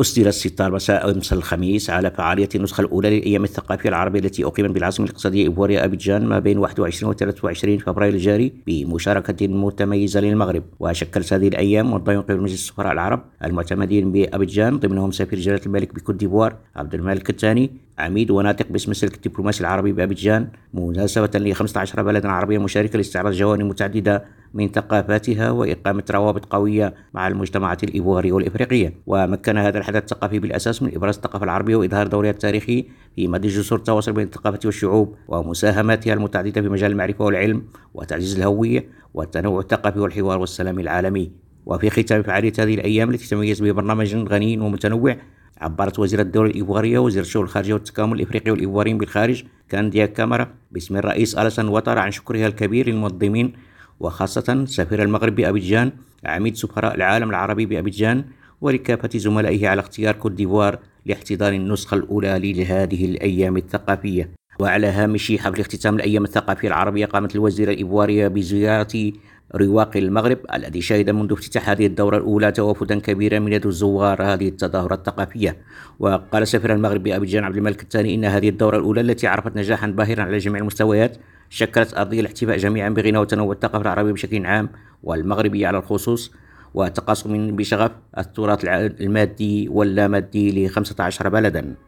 أسدل الستار مساء أمس الخميس على فعالية النسخة الأولى للأيام الثقافية العربية التي أقيمت بالعاصمة الاقتصادية الإيفوارية أبيجان ما بين 21 و 23 فبراير الجاري بمشاركة متميزة للمغرب. وشكلت هذه الأيام منظمة قبل مجلس السفراء العرب المعتمدين بأبيجان ضمنهم سفير جلالة الملك بكوت ديفوار عبد الملك الثاني عميد وناطق باسم السلك الدبلوماسي العربي بأبيجان مناسبة ل 15 بلدا عربيا مشاركة لاستعراض جوانب متعددة من ثقافاتها وإقامة روابط قوية مع المجتمعات الإيفوارية والإفريقية. ومكن هذا الحدث الثقافي بالأساس من إبراز الثقافة العربية وإظهار دورها التاريخي في مد جسور التواصل بين الثقافة والشعوب ومساهماتها المتعددة في مجال المعرفة والعلم وتعزيز الهوية والتنوع الثقافي والحوار والسلام العالمي. وفي ختام فعالية هذه الأيام التي تتميز ببرنامج غني ومتنوع عبرت وزير الدولة الإيفوارية وزير الشؤون الخارجية والتكامل الإفريقي والإيفواريين بالخارج كانديا كاميرا باسم الرئيس ألسان وطر عن شكرها الكبير للمنظمين وخاصة سفير المغرب بأبيجان عميد سفراء العالم العربي بأبيجان ولكافة زملائه على اختيار كوت ديفوار لاحتضان النسخة الأولى لهذه الأيام الثقافية. وعلى هامش حفل اختتام الأيام الثقافية العربية قامت الوزيرة الإيفوارية بزيارة رواق المغرب الذي شهد منذ افتتاح هذه الدورة الأولى توافدا كبيرا من يد الزوار هذه التظاهرة الثقافية. وقال سفير المغرب بأبيجان عبد الملك الثاني إن هذه الدورة الأولى التي عرفت نجاحا باهرا على جميع المستويات شكلت أرضية الاحتفاء جميعا بغنى وتنوع الثقافة العربية بشكل عام والمغربية على الخصوص وتقاسم بشغف التراث المادي واللامادي ل 15 بلدا.